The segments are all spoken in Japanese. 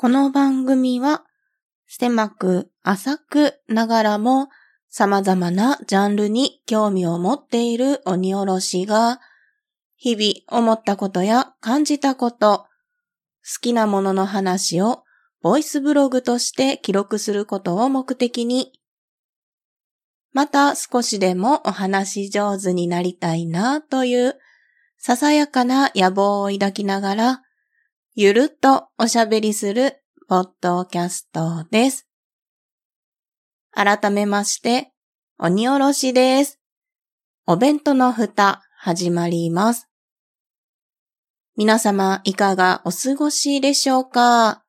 この番組は、狭く浅くながらも様々なジャンルに興味を持っている鬼おろしが、日々思ったことや感じたこと、好きなものの話をボイスブログとして記録することを目的に、また少しでもお話し上手になりたいなというささやかな野望を抱きながら、ゆるっとおしゃべりするポッドキャストです。改めまして、鬼おろしです。お弁当の蓋、始まります。皆様、いかがお過ごしでしょうか？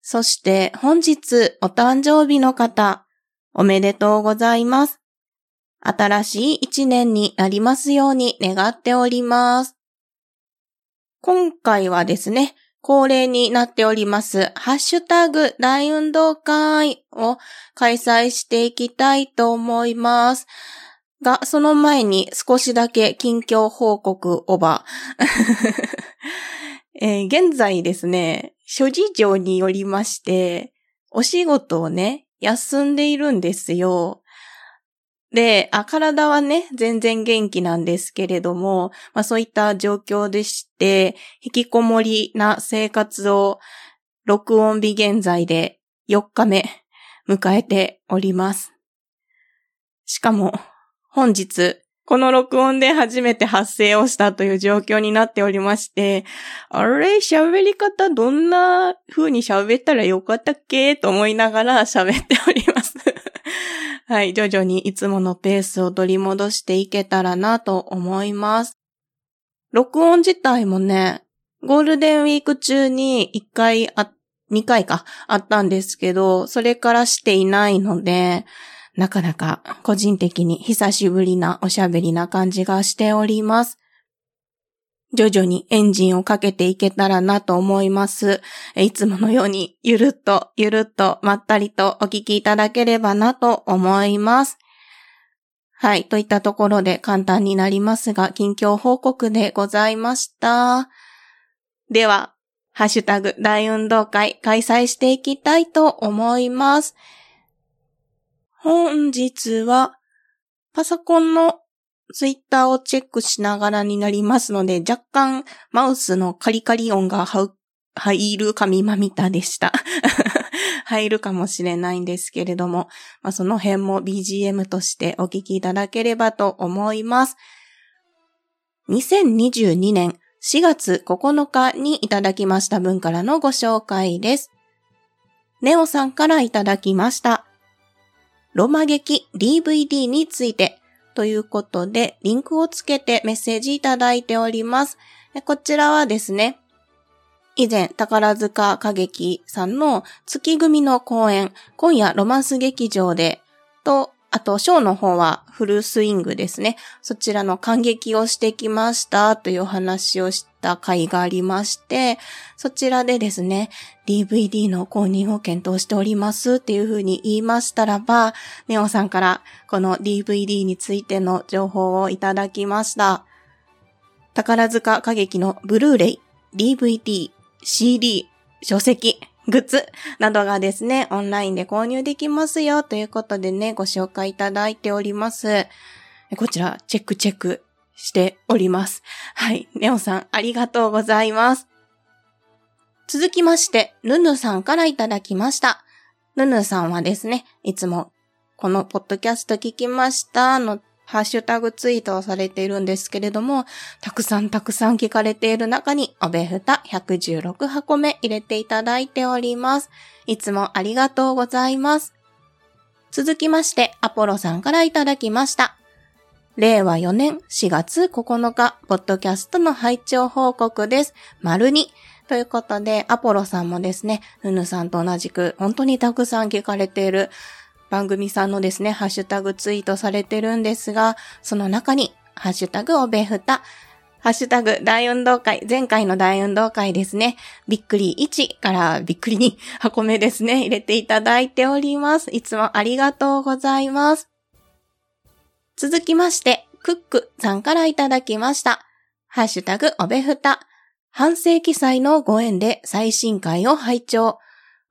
そして本日お誕生日の方、おめでとうございます。新しい一年になりますように願っております。今回はですね、恒例になっております、ハッシュタグ大運動会を開催していきたいと思います。が、その前に少しだけ近況報告オーバー。えー、現在ですね、諸事情によりまして、お仕事をね、休んでいるんですよ。で、あ、体はね、全然元気なんですけれども、まあそういった状況でして、引きこもりな生活を録音日現在で4日目迎えております。しかも、本日、この録音で初めて発声をしたという状況になっておりまして、あれ？喋り方どんな風に喋ったらよかったっけ？と思いながら喋っております。はい、徐々にいつものペースを取り戻していけたらなと思います。録音自体もね、ゴールデンウィーク中に1回あ、2回かあったんですけど、それからしていないので、なかなか個人的に久しぶりなおしゃべりな感じがしております。徐々にエンジンをかけていけたらなと思います。いつものようにゆるっとゆるっとまったりとお聞きいただければなと思います。はい。といったところで簡単になりますが、近況報告でございました。では、ハッシュタグ大運動会開催していきたいと思います。本日は、パソコンのツイッターをチェックしながらになりますので、若干マウスのカリカリ音が入る神まみたでした。入るかもしれないんですけれども、まあ、その辺も BGM としてお聞きいただければと思います。2022年4月9日にいただきました分からのご紹介です。ネオさんからいただきました。ロマ劇 DVD についてということで、リンクをつけてメッセージいただいております。こちらはですね、以前、宝塚歌劇さんの月組の公演、今夜ロマンス劇場で、と、あと、ショーの方はフルスイングですね。そちらの感激をしてきましたという話をした回がありまして、そちらでですね、DVD の購入を検討しておりますっていうふうに言いましたらば、ネオさんからこの DVD についての情報をいただきました。宝塚歌劇のブルーレイ、DVD、CD、書籍、グッズなどがですね、オンラインで購入できますよということでね、ご紹介いただいております。こちら、チェックチェックしております。はい。ネオさん、ありがとうございます。続きまして、ヌヌさんからいただきました。ヌヌさんはですね、いつもこのポッドキャスト聞きましたのハッシュタグツイートをされているんですけれども、たくさんたくさん聞かれている中に、おべふた116箱目入れていただいております。いつもありがとうございます。続きまして、アポロさんからいただきました。令和4年4月9日、ポッドキャストの拝聴報告です。丸に。ということで、アポロさんもですね、ヌヌさんと同じく、本当にたくさん聞かれている番組さんのですね、ハッシュタグツイートされてるんですが、その中に、ハッシュタグおべふた、ハッシュタグ大運動会、前回の大運動会ですね、びっくり1からびっくり2箱目ですね、入れていただいております。いつもありがとうございます。続きまして、クックさんからいただきました。ハッシュタグおべふた、半世紀祭のご縁で最新回を拝聴。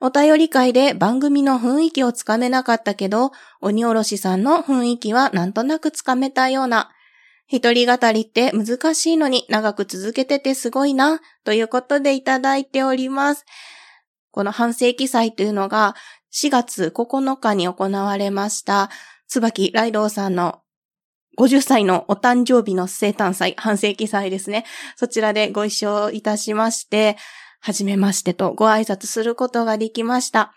お便り会で番組の雰囲気をつかめなかったけど、鬼おろしさんの雰囲気はなんとなくつかめたような。一人語りって難しいのに長く続けててすごいな、ということでいただいております。この半世紀祭というのが4月9日に行われました、椿ライドウさんの50歳のお誕生日の生誕祭、半世紀祭ですね。そちらでご一緒いたしまして、はじめましてとご挨拶することができました。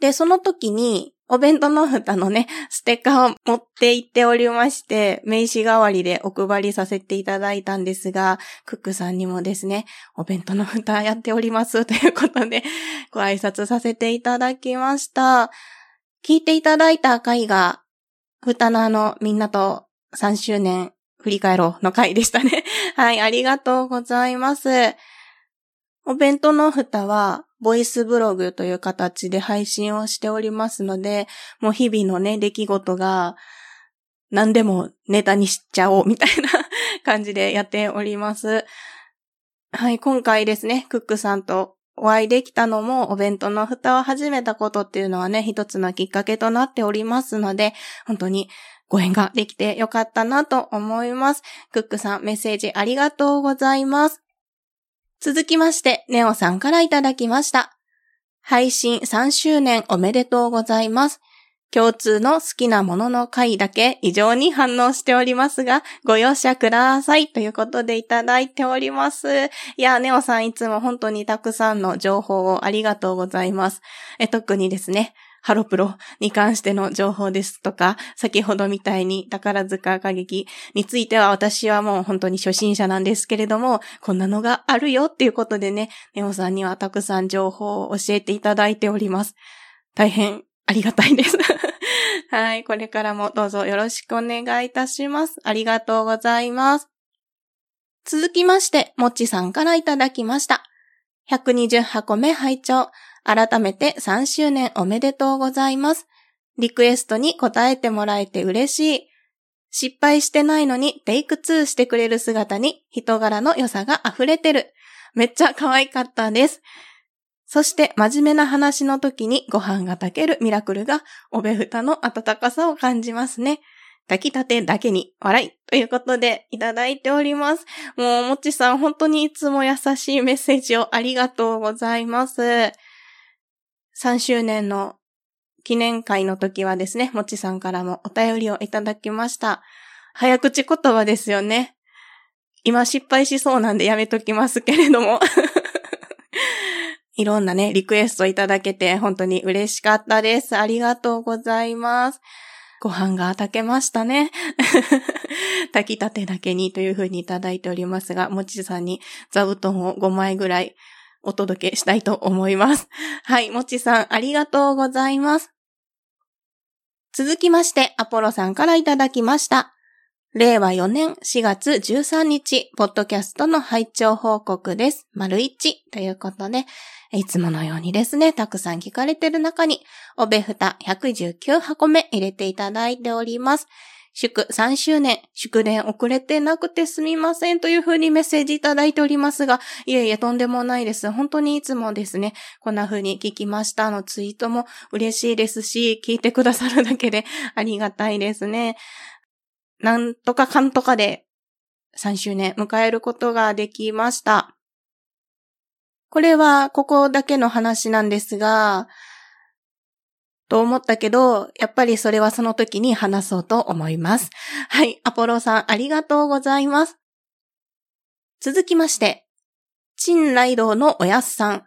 で、その時に、お弁当の蓋のね、ステッカーを持って行っておりまして、名刺代わりでお配りさせていただいたんですが、クックさんにもですね、お弁当の蓋やっておりますということで、ご挨拶させていただきました。聞いていただいた回が、蓋のあの、みんなと3周年振り返ろうの回でしたね。はい、ありがとうございます。お弁当の蓋は、ボイスブログという形で配信をしておりますので、もう日々のね、出来事が何でもネタにしちゃおうみたいな 感じでやっております。はい、今回ですね、クックさんとお会いできたのも、お弁当の蓋を始めたことっていうのはね、一つのきっかけとなっておりますので、本当にご縁ができてよかったなと思います。クックさん、メッセージありがとうございます。続きまして、ネオさんからいただきました。配信3周年おめでとうございます。共通の好きなものの回だけ異常に反応しておりますが、ご容赦ください。ということでいただいております。いや、ネオさんいつも本当にたくさんの情報をありがとうございます。え特にですね、ハロプロに関しての情報ですとか、先ほどみたいに宝塚歌劇については私はもう本当に初心者なんですけれども、こんなのがあるよっていうことでね、ネオさんにはたくさん情報を教えていただいております。大変ありがたいです はい。これからもどうぞよろしくお願いいたします。ありがとうございます。続きまして、もっちさんからいただきました。120箱目拝聴改めて3周年おめでとうございます。リクエストに答えてもらえて嬉しい。失敗してないのにテイク2してくれる姿に人柄の良さが溢れてる。めっちゃ可愛かったです。そして真面目な話の時にご飯が炊けるミラクルがおべふたの温かさを感じますね。炊きたてだけに笑いということでいただいております。もうもちさん本当にいつも優しいメッセージをありがとうございます。3周年の記念会の時はですね、もちさんからもお便りをいただきました。早口言葉ですよね。今失敗しそうなんでやめときますけれども。いろんなね、リクエストいただけて本当に嬉しかったです。ありがとうございます。ご飯が炊けましたね。炊きたてだけにというふうにいただいておりますが、もちさんに座布団を5枚ぐらいお届けしたいと思います。はい、もちさんありがとうございます。続きまして、アポロさんからいただきました。令和4年4月13日、ポッドキャストの拝聴報告です。丸一ということで、いつものようにですね、たくさん聞かれてる中に、おべふた119箱目入れていただいております。祝3周年、祝電遅れてなくてすみませんというふうにメッセージいただいておりますが、いえいえとんでもないです。本当にいつもですね、こんな風に聞きましたのツイートも嬉しいですし、聞いてくださるだけでありがたいですね。なんとかかんとかで3周年迎えることができました。これはここだけの話なんですが、と思ったけど、やっぱりそれはその時に話そうと思います。はい、アポロさんありがとうございます。続きまして、チンライドのおやすさん。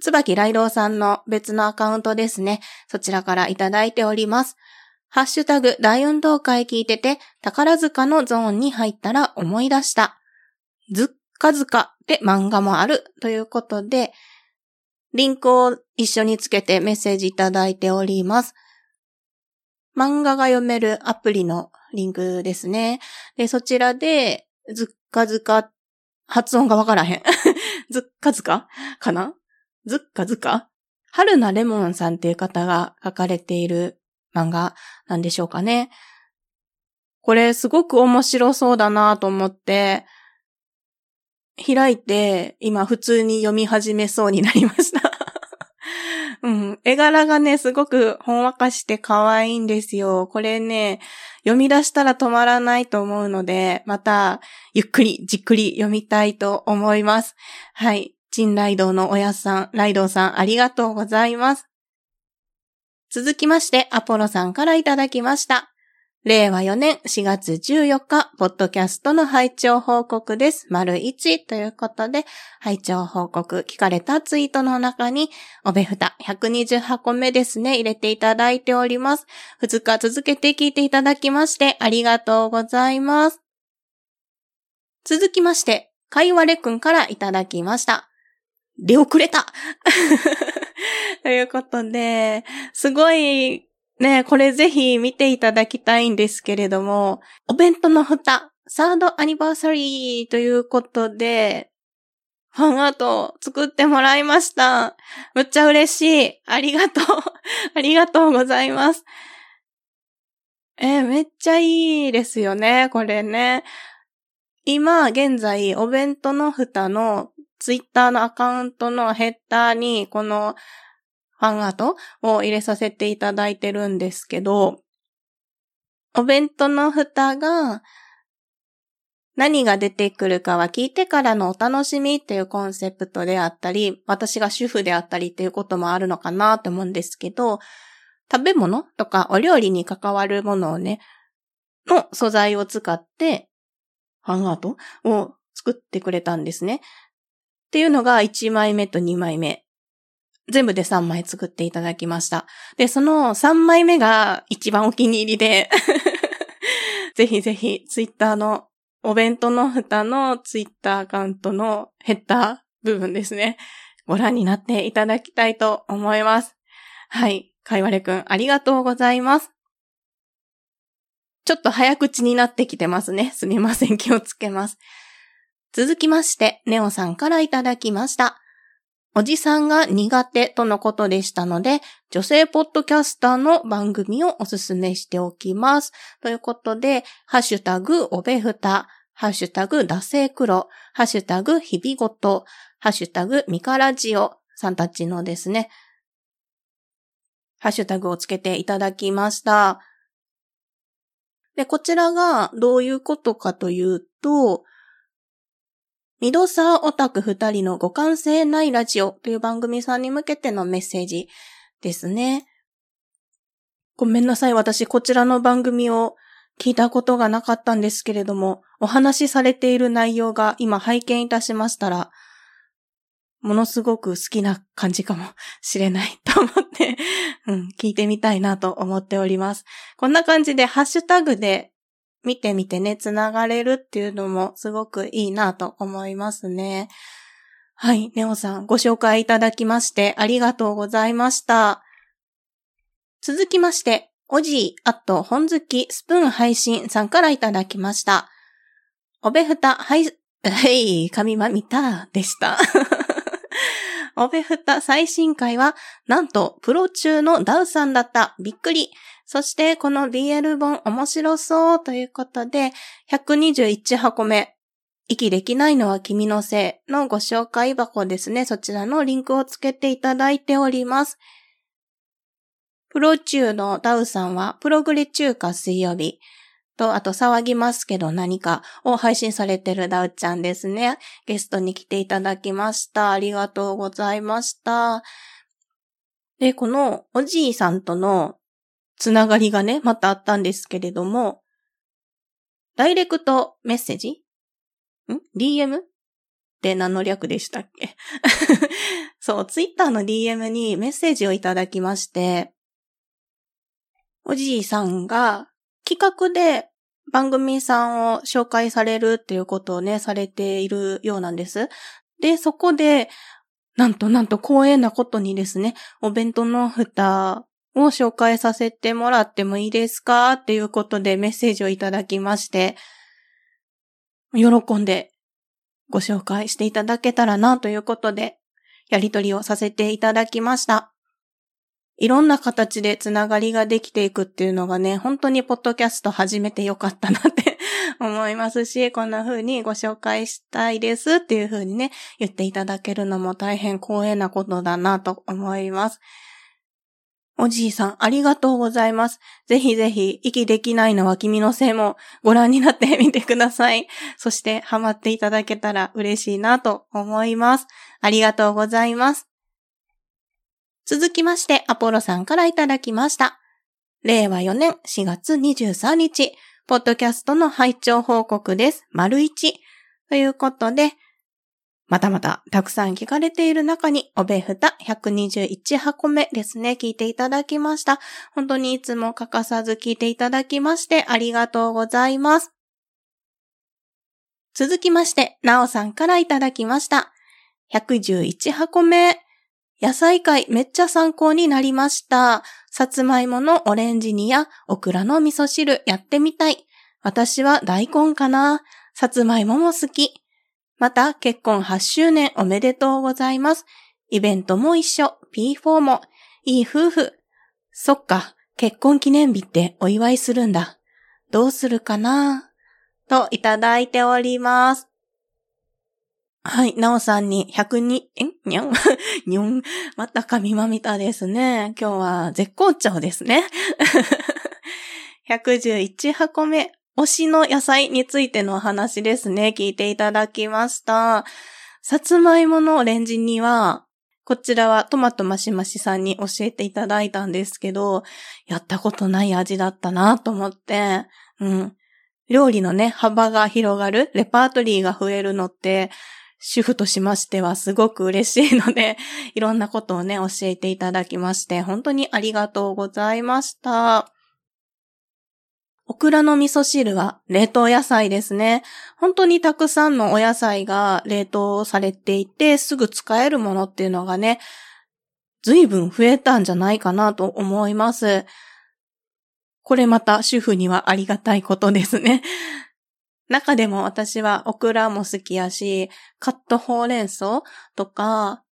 つばきライドさんの別のアカウントですね。そちらからいただいております。ハッシュタグ大運動会聞いてて、宝塚のゾーンに入ったら思い出した。ずっかずかで漫画もあるということで、リンクを一緒につけてメッセージいただいております。漫画が読めるアプリのリンクですね。で、そちらで、ずっかずか、発音がわからへん。ずっかずか？かな？ずっかずか？春菜レモンさんっていう方が書かれている漫画なんでしょうかね。これすごく面白そうだなと思って、開いて、今普通に読み始めそうになりましたうん。絵柄がね、すごくほんわかして可愛いんですよ。これね、読み出したら止まらないと思うので、また、ゆっくり、じっくり読みたいと思います。はい。チンライドウのおやすさん、ライドウさん、ありがとうございます。続きまして、アポロさんからいただきました。令和4年4月14日、ポッドキャストの拝聴報告です。丸1ということで、拝聴報告聞かれたツイートの中に、おべふた128個目ですね、入れていただいております。2日続けて聞いていただきまして、ありがとうございます。続きまして、かいわれくんからいただきました。出遅れた ということで、すごいねこれぜひ見ていただきたいんですけれども、お弁当の蓋、サードアニバーサリーということで、ファンアート作ってもらいました。むっちゃ嬉しい。ありがとう。ありがとうございます。えー、めっちゃいいですよね、これね。今、現在、お弁当の蓋のツイッターのアカウントのヘッダーに、このファンアートを入れさせていただいてるんですけど、お弁当の蓋が何が出てくるかは聞いてからのお楽しみっていうコンセプトであったり、私が主婦であったりっていうこともあるのかなと思うんですけど、食べ物とかお料理に関わるものをね、の素材を使って、ファンアートを作ってくれたんですね。っていうのが1枚目と2枚目。全部で3枚作っていただきました。で、その3枚目が一番お気に入りで ぜひぜひツイッターのお弁当の蓋のツイッターアカウントのヘッダー部分ですね。ご覧になっていただきたいと思います。はい。かいわれくん、ありがとうございます。ちょっと早口になってきてますね。すみません。気をつけます。続きまして、ネオさんからいただきました。おじさんが苦手とのことでしたので、女性ポッドキャスターの番組をおすすめしておきます。ということで、ハッシュタグおべふた、ハッシュタグダセ黒、ハッシュタグ日々ごと、ハッシュタグミカラジオさんたちのですね、ハッシュタグをつけていただきました。で、こちらがどういうことかというと、ミドサーオタク二人の互換性ないラジオという番組さんに向けてのメッセージですね。ごめんなさい。私、こちらの番組を聞いたことがなかったんですけれども、お話しされている内容が今拝見いたしましたら、ものすごく好きな感じかもしれないと思ってうん、聞いてみたいなと思っております。こんな感じでハッシュタグで見てみてね、つながれるっていうのもすごくいいなと思いますね。はい、ネオさんご紹介いただきましてありがとうございました。続きまして、おじい、あと、本好き、スプーン配信さんからいただきました。おべふた、はい、はい、神まみた、でした。おべふた最新回は、なんと、プロ中のダウさんだった。びっくり。そして、この BL 本面白そうということで、121箱目。息できないのは君のせいのご紹介箱ですね。そちらのリンクをつけていただいております。プロ中のダウさんは、プログレ中華水曜日。と、あと騒ぎますけど何かを配信されてるダウちゃんですね。ゲストに来ていただきました。ありがとうございました。で、このおじいさんとのつながりがね、またあったんですけれども、ダイレクトメッセージ？ん ?DM? って何の略でしたっけ？そう、ツイッターの DM にメッセージをいただきまして、おじいさんが企画で番組さんを紹介されるっていうことをね、されているようなんです。で、そこで、なんとなんと光栄なことにですね、お弁当の蓋を紹介させてもらってもいいですか？っていうことでメッセージをいただきまして、喜んでご紹介していただけたらなということで、やりとりをさせていただきました。いろんな形でつながりができていくっていうのがね、本当にポッドキャスト始めてよかったなって 思いますし、こんな風にご紹介したいですっていう風にね、言っていただけるのも大変光栄なことだなと思います。おじいさん、ありがとうございます。ぜひぜひ、息できないのは君のせいもご覧になってみてください。そして、ハマっていただけたら嬉しいなと思います。ありがとうございます。続きまして、アポロさんからいただきました。令和4年4月23日、ポッドキャストの拝聴報告です。丸1。ということで、またまたたくさん聞かれている中に、おべふた121箱目ですね、聞いていただきました。本当にいつも欠かさず聞いていただきましてありがとうございます。続きまして、なおさんからいただきました。111箱目。野菜会めっちゃ参考になりました。さつまいものオレンジ煮やオクラの味噌汁やってみたい。私は大根かな。さつまいもも好き。また、結婚8周年おめでとうございます。イベントも一緒、P4 も。いい夫婦。そっか、結婚記念日ってお祝いするんだ。どうするかな？といただいております。はい、なおさんに102、え？にゃん？にょん？また神まみたですね。今日は絶好調ですね。111箱目、推しの野菜についてのお話ですね。聞いていただきました。さつまいものレンジには、こちらはトマトマシマシさんに教えていただいたんですけど、やったことない味だったなと思って、うん。料理のね、幅が広がる、レパートリーが増えるのって、主婦としましてはすごく嬉しいので、いろんなことをね、教えていただきまして、本当にありがとうございました。オクラの味噌汁は冷凍野菜ですね。本当にたくさんのお野菜が冷凍されていて、すぐ使えるものっていうのがね、随分増えたんじゃないかなと思います。これまた主婦にはありがたいことですね。中でも私はオクラも好きやし、カットほうれん草とか、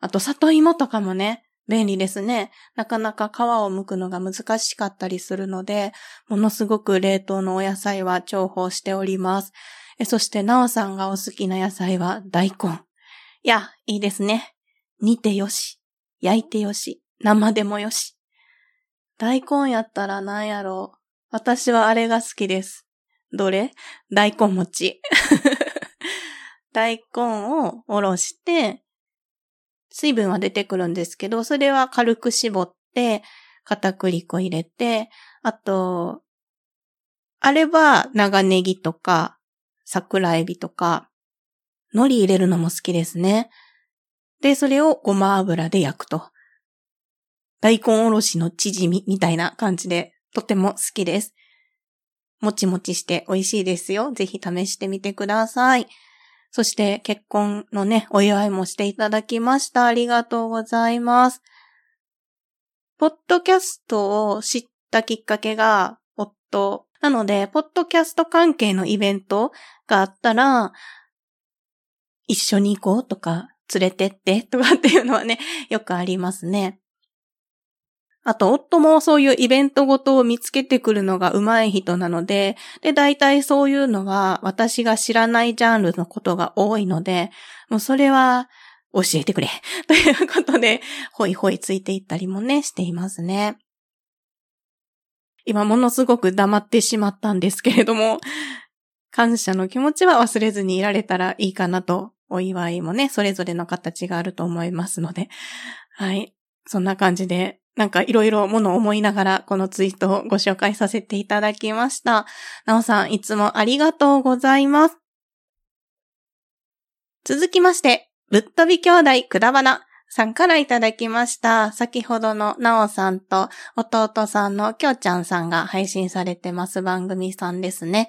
あと里芋とかもね、便利ですね。なかなか皮を剥くのが難しかったりするので、ものすごく冷凍のお野菜は重宝しております。えそして、なおさんがお好きな野菜は大根。いや、いいですね。煮てよし。焼いてよし。生でもよし。大根やったら何やろう。私はあれが好きです。どれ？大根餅。大根をおろして、水分は出てくるんですけど、それは軽く絞って、片栗粉入れて、あと、あれば長ネギとか、桜エビとか、海苔入れるのも好きですね。で、それをごま油で焼くと。大根おろしの縮みみたいな感じで、とても好きです。もちもちして美味しいですよ。ぜひ試してみてください。そして結婚のね、お祝いもしていただきました。ありがとうございます。ポッドキャストを知ったきっかけが夫。なので、ポッドキャスト関係のイベントがあったら、一緒に行こうとか、連れてってとかっていうのはね、よくありますね。あと、夫もそういうイベントごとを見つけてくるのが上手い人なので、で、大体そういうのは私が知らないジャンルのことが多いので、もうそれは教えてくれ。ということで、ほいほいついていったりもね、していますね。今ものすごく黙ってしまったんですけれども、感謝の気持ちは忘れずにいられたらいいかなと、お祝いもね、それぞれの形があると思いますので、はい。そんな感じでなんかいろいろものを思いながらこのツイートをご紹介させていただきました。なおさんいつもありがとうございます。続きまして、ぶっ飛び兄弟くだばなさんからいただきました。先ほどのなおさんと弟さんのきょうちゃんさんが配信されてます番組さんですね。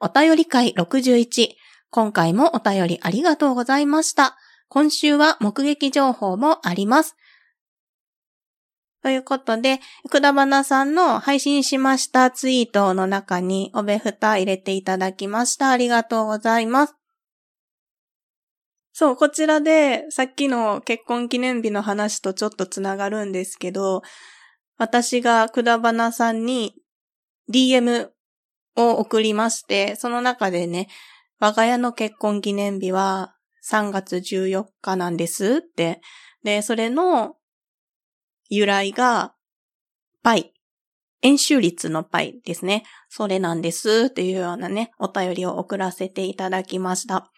お便り会61。今回もお便りありがとうございました。今週は目撃情報もあります。ということで、くだばなさんの配信しましたツイートの中におべふた入れていただきました。ありがとうございます。そう、こちらでさっきの結婚記念日の話とちょっとつながるんですけど、私がくだばなさんに DM を送りまして、その中でね、我が家の結婚記念日は3月14日なんですって。で、それの由来が、パイ。演習率のパイですね。それなんです。というようなね、お便りを送らせていただきました。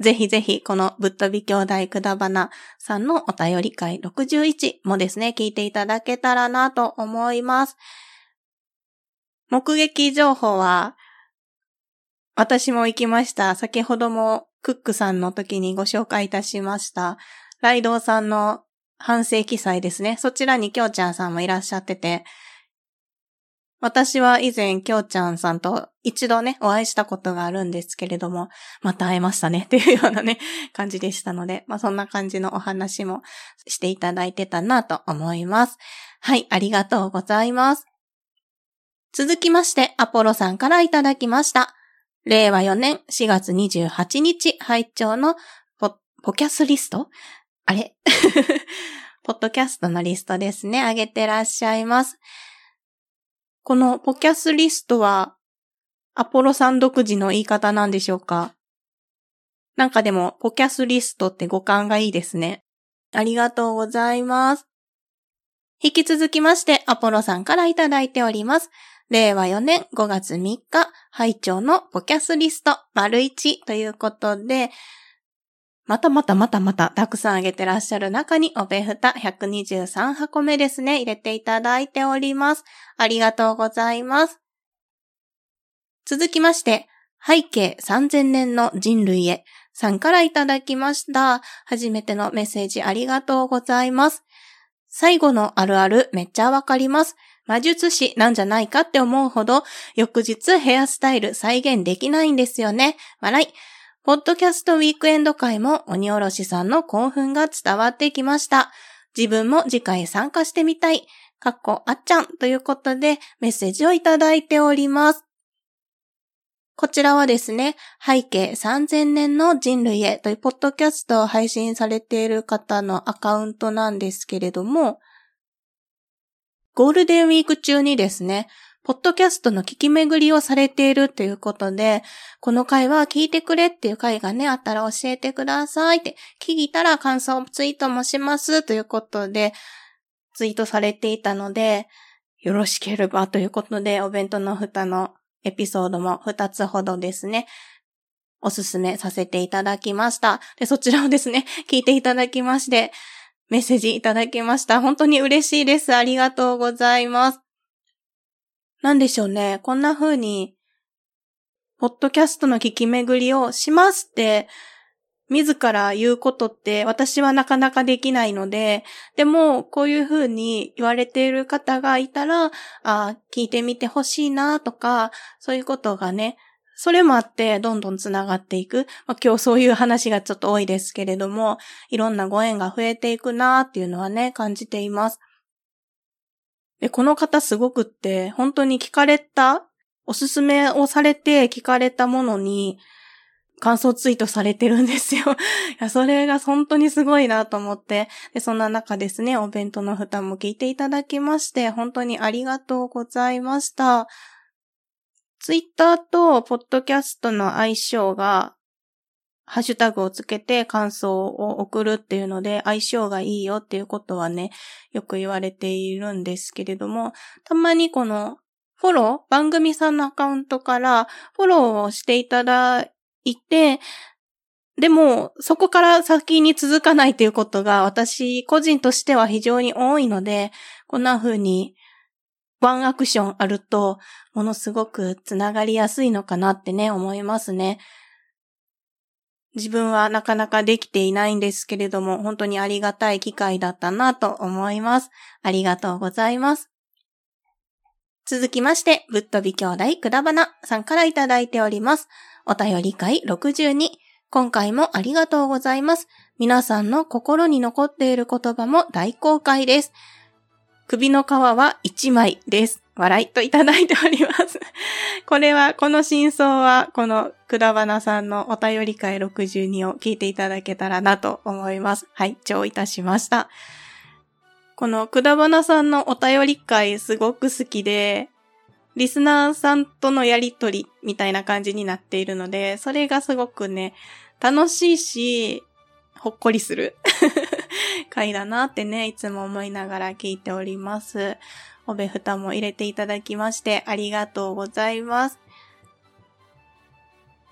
ぜひぜひ、このぶっ飛び兄弟くだばなさんのお便り会61もですね、聞いていただけたらなと思います。目撃情報は、私も行きました。先ほどもクックさんの時にご紹介いたしました。ライドウさんの反省記載ですね。そちらにきょうちゃんさんもいらっしゃってて、私は以前、きょうちゃんさんと一度ね、お会いしたことがあるんですけれども、また会えましたねっていうようなね、感じでしたので、まあそんな感じのお話もしていただいてたなと思います。はい、ありがとうございます。続きまして、アポロさんからいただきました。令和4年4月28日拝聴のポ、ポキャスリストあれ？ポッドキャストのリストですね。あげてらっしゃいます。このポキャスリストは、アポロさん独自の言い方なんでしょうか？なんかでも、ポキャスリストって語感がいいですね。ありがとうございます。引き続きまして、アポロさんからいただいております。令和4年5月3日、拝聴のポキャスリスト丸1ということで、またまたまたまたたくさんあげてらっしゃる中におべふた123箱目ですね、入れていただいております。ありがとうございます。続きまして、背景3000年の人類へさんからいただきました。初めてのメッセージありがとうございます。最後のあるあるめっちゃわかります。魔術師なんじゃないかって思うほど、翌日ヘアスタイル再現できないんですよね。笑い。ポッドキャストウィークエンド会も鬼おろしさんの興奮が伝わってきました。自分も次回参加してみたい。かっこあっちゃんということでメッセージをいただいております。こちらはですね、背景3000年の人類へというポッドキャストを配信されている方のアカウントなんですけれども、ゴールデンウィーク中にですね、ポッドキャストの聞き巡りをされているということで、この回は聞いてくれっていう回がね、あったら教えてくださいって、聞いたら感想ツイートもしますということで、ツイートされていたので、よろしければということで、お弁当の蓋のエピソードも2つほどですね、おすすめさせていただきました。で、そちらをですね、聞いていただきまして、メッセージいただきました。本当に嬉しいです。ありがとうございます。なんでしょうね。こんな風に、ポッドキャストの聞き巡りをしますって、自ら言うことって私はなかなかできないので、でもこういう風に言われている方がいたら、あ聞いてみてほしいなとか、そういうことがね、それもあってどんどんつながっていく。まあ、今日そういう話がちょっと多いですけれども、いろんなご縁が増えていくなっていうのはね、感じています。で、この方すごくって、本当に聞かれた、おすすめをされて聞かれたものに、感想ツイートされてるんですよ。いや、それが本当にすごいなと思って。で、そんな中ですね、お弁当の蓋も聞いていただきまして、本当にありがとうございました。ツイッターとポッドキャストの相性がハッシュタグをつけて感想を送るっていうので相性がいいよっていうことはね、よく言われているんですけれども、たまにこのフォロー、番組さんのアカウントからフォローをしていただいて、でも、そこから先に続かないということが私個人としては非常に多いので、こんな風にワンアクションあると、ものすごくつながりやすいのかなってね、思いますね。自分はなかなかできていないんですけれども、本当にありがたい機会だったなと思います。ありがとうございます。続きまして、ぶっ飛び兄弟くだばなさんからいただいております。お便り会62。今回もありがとうございます。皆さんの心に残っている言葉も大公開です。首の皮は1枚です。笑いといただいております。これは、この真相は、このくだばなさんのお便り会62を聞いていただけたらなと思います。はい、聴いたしました。このくだばなさんのお便り会すごく好きで、リスナーさんとのやりとりみたいな感じになっているので、それがすごくね、楽しいし、ほっこりする 回だなってね、いつも思いながら聞いております。おべふたも入れていただきましてありがとうございます。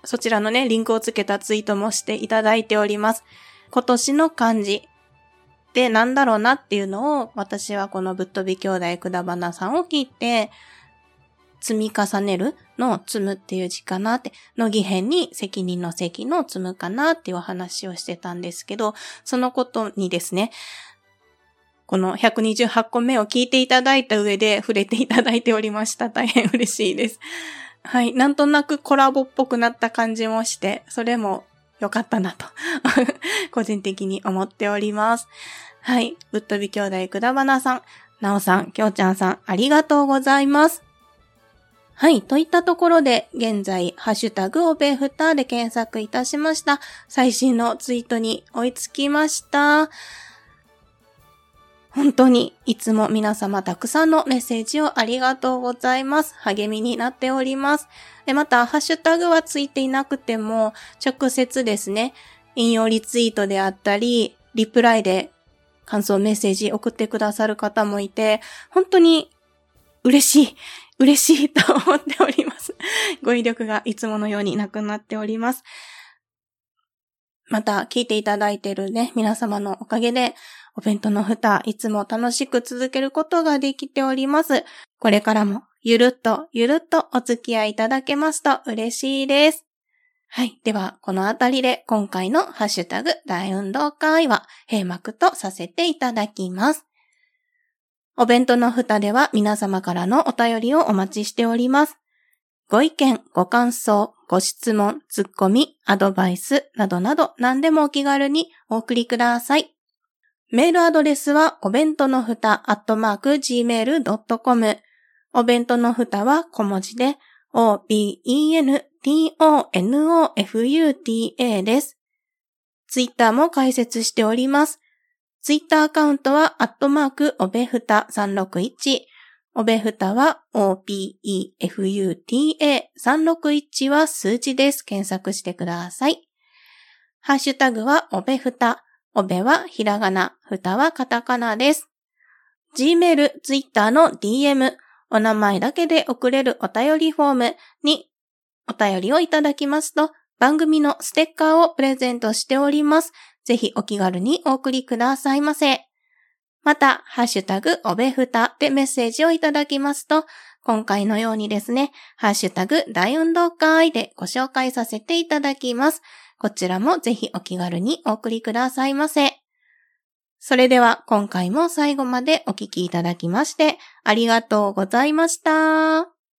そちらのね、リンクをつけたツイートもしていただいております。今年の漢字ってなんだろうなっていうのを、私はこのぶっ飛び兄弟くだばなさんを聞いて、積み重ねるの積むっていう字かなって、の義変に責任の責の積むかなっていうお話をしてたんですけど、そのことにですね、この128個目を聞いていただいた上で触れていただいておりました。大変嬉しいです。はい。なんとなくコラボっぽくなった感じもして、それも良かったなと 個人的に思っております。はい。ぶっ飛び兄弟くだばなさん、なおさん、きょうちゃんさん、ありがとうございます。はい。といったところで、現在、ハッシュタグオベフターで検索いたしました。最新のツイートに追いつきました。本当にいつも皆様たくさんのメッセージをありがとうございます。励みになっております。また、ハッシュタグはついていなくても、直接ですね、引用リツイートであったり、リプライで感想メッセージ送ってくださる方もいて、本当に嬉しい。嬉しいと思っております。語彙力がいつものようになくなっております。また、聞いていただいているね、皆様のおかげで、お弁当の蓋、いつも楽しく続けることができております。これからも、ゆるっと、ゆるっとお付き合いいただけますと嬉しいです。はい。では、このあたりで今回のハッシュタグ大運動会は閉幕とさせていただきます。お弁当の蓋では皆様からのお便りをお待ちしております。ご意見、ご感想、ご質問、ツッコミ、アドバイスなどなど何でもお気軽にお送りください。メールアドレスはお弁当のふたアットマーク gmail.com お弁当のふたは小文字で o-b-e-n-t-o-n-o-f-u-t-a です。ツイッターも開設しております。ツイッターアカウントは、アットマーク、おべふた361。おべふたは、OPEFUTA。361は数字です。検索してください。ハッシュタグは、おべふた。おべはひらがな、ふたはカタカナです。Gmail、Twitter の DM、お名前だけで送れるお便りフォームにお便りをいただきますと、番組のステッカーをプレゼントしております。ぜひお気軽にお送りくださいませ。また、ハッシュタグおべふたでメッセージをいただきますと、今回のようにですね、ハッシュタグ大運動会でご紹介させていただきます。こちらもぜひお気軽にお送りくださいませ。それでは今回も最後までお聞きいただきましてありがとうございました。